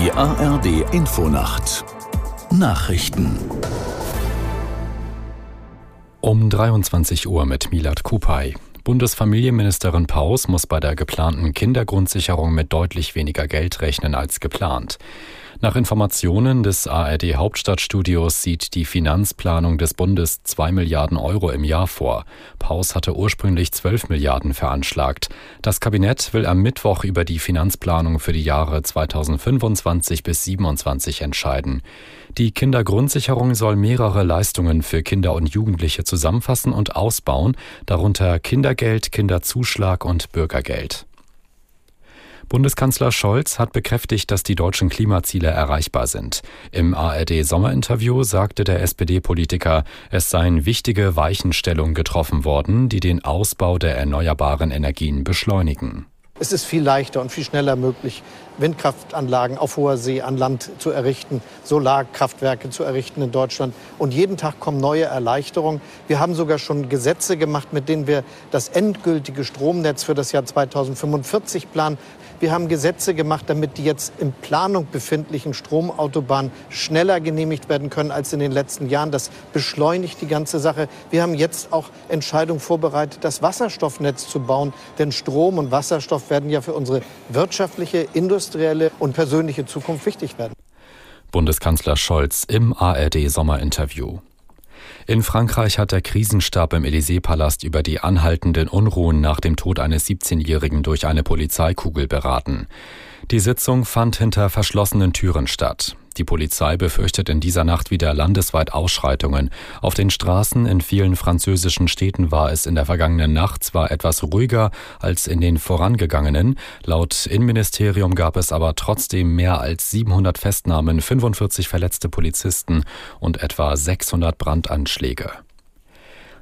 Die ARD Infonacht Nachrichten um 23 Uhr mit Milad Kupay. Bundesfamilienministerin Paus muss bei der geplanten Kindergrundsicherung mit deutlich weniger Geld rechnen als geplant. Nach Informationen des ARD Hauptstadtstudios sieht die Finanzplanung des Bundes 2 Milliarden Euro im Jahr vor. Paus hatte ursprünglich 12 Milliarden veranschlagt. Das Kabinett will am Mittwoch über die Finanzplanung für die Jahre 2025 bis 2027 entscheiden. Die Kindergrundsicherung soll mehrere Leistungen für Kinder und Jugendliche zusammenfassen und ausbauen, darunter Kindergeld, Kinderzuschlag und Bürgergeld. Bundeskanzler Scholz hat bekräftigt, dass die deutschen Klimaziele erreichbar sind. Im ARD Sommerinterview sagte der SPD-Politiker, es seien wichtige Weichenstellungen getroffen worden, die den Ausbau der erneuerbaren Energien beschleunigen. Es ist viel leichter und viel schneller möglich, Windkraftanlagen auf hoher See an Land zu errichten, Solarkraftwerke zu errichten in Deutschland. Und jeden Tag kommen neue Erleichterungen. Wir haben sogar schon Gesetze gemacht, mit denen wir das endgültige Stromnetz für das Jahr 2045 planen. Wir haben Gesetze gemacht, damit die jetzt in Planung befindlichen Stromautobahnen schneller genehmigt werden können als in den letzten Jahren. Das beschleunigt die ganze Sache. Wir haben jetzt auch Entscheidungen vorbereitet, das Wasserstoffnetz zu bauen. Denn Strom und Wasserstoff werden ja für unsere wirtschaftliche, industrielle und persönliche Zukunft wichtig werden. Bundeskanzler Scholz im ARD-Sommerinterview. In Frankreich hat der Krisenstab im Élysée-Palast über die anhaltenden Unruhen nach dem Tod eines 17-Jährigen durch eine Polizeikugel beraten. Die Sitzung fand hinter verschlossenen Türen statt. Die Polizei befürchtet in dieser Nacht wieder landesweit Ausschreitungen. Auf den Straßen in vielen französischen Städten war es in der vergangenen Nacht zwar etwas ruhiger als in den vorangegangenen. Laut Innenministerium gab es aber trotzdem mehr als 700 Festnahmen, 45 verletzte Polizisten und etwa 600 Brandanschläge.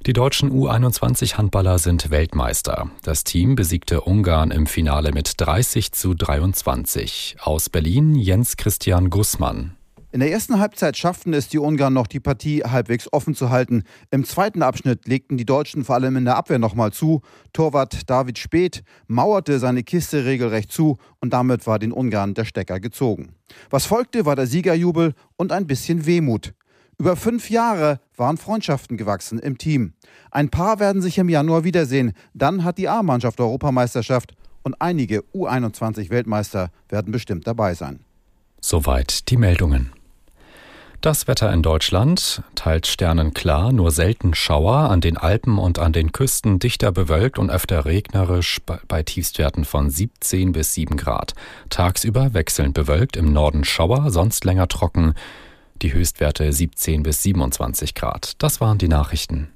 Die deutschen U21-Handballer sind Weltmeister. Das Team besiegte Ungarn im Finale mit 30 zu 23. Aus Berlin Jens Christian Gussmann. In der ersten Halbzeit schafften es die Ungarn noch, die Partie halbwegs offen zu halten. Im zweiten Abschnitt legten die Deutschen vor allem in der Abwehr nochmal zu. Torwart David Speth mauerte seine Kiste regelrecht zu und damit war den Ungarn der Stecker gezogen. Was folgte, war der Siegerjubel und ein bisschen Wehmut. Über fünf Jahre waren Freundschaften gewachsen im Team. Ein paar werden sich im Januar wiedersehen. Dann hat die A-Mannschaft Europameisterschaft und einige U21-Weltmeister werden bestimmt dabei sein. Soweit die Meldungen. Das Wetter in Deutschland teilt Sternen klar, nur selten Schauer, an den Alpen und an den Küsten dichter bewölkt und öfter regnerisch bei Tiefstwerten von 17 bis 7 Grad. Tagsüber wechselnd bewölkt, im Norden Schauer, sonst länger trocken die Höchstwerte 17 bis 27 Grad. Das waren die Nachrichten.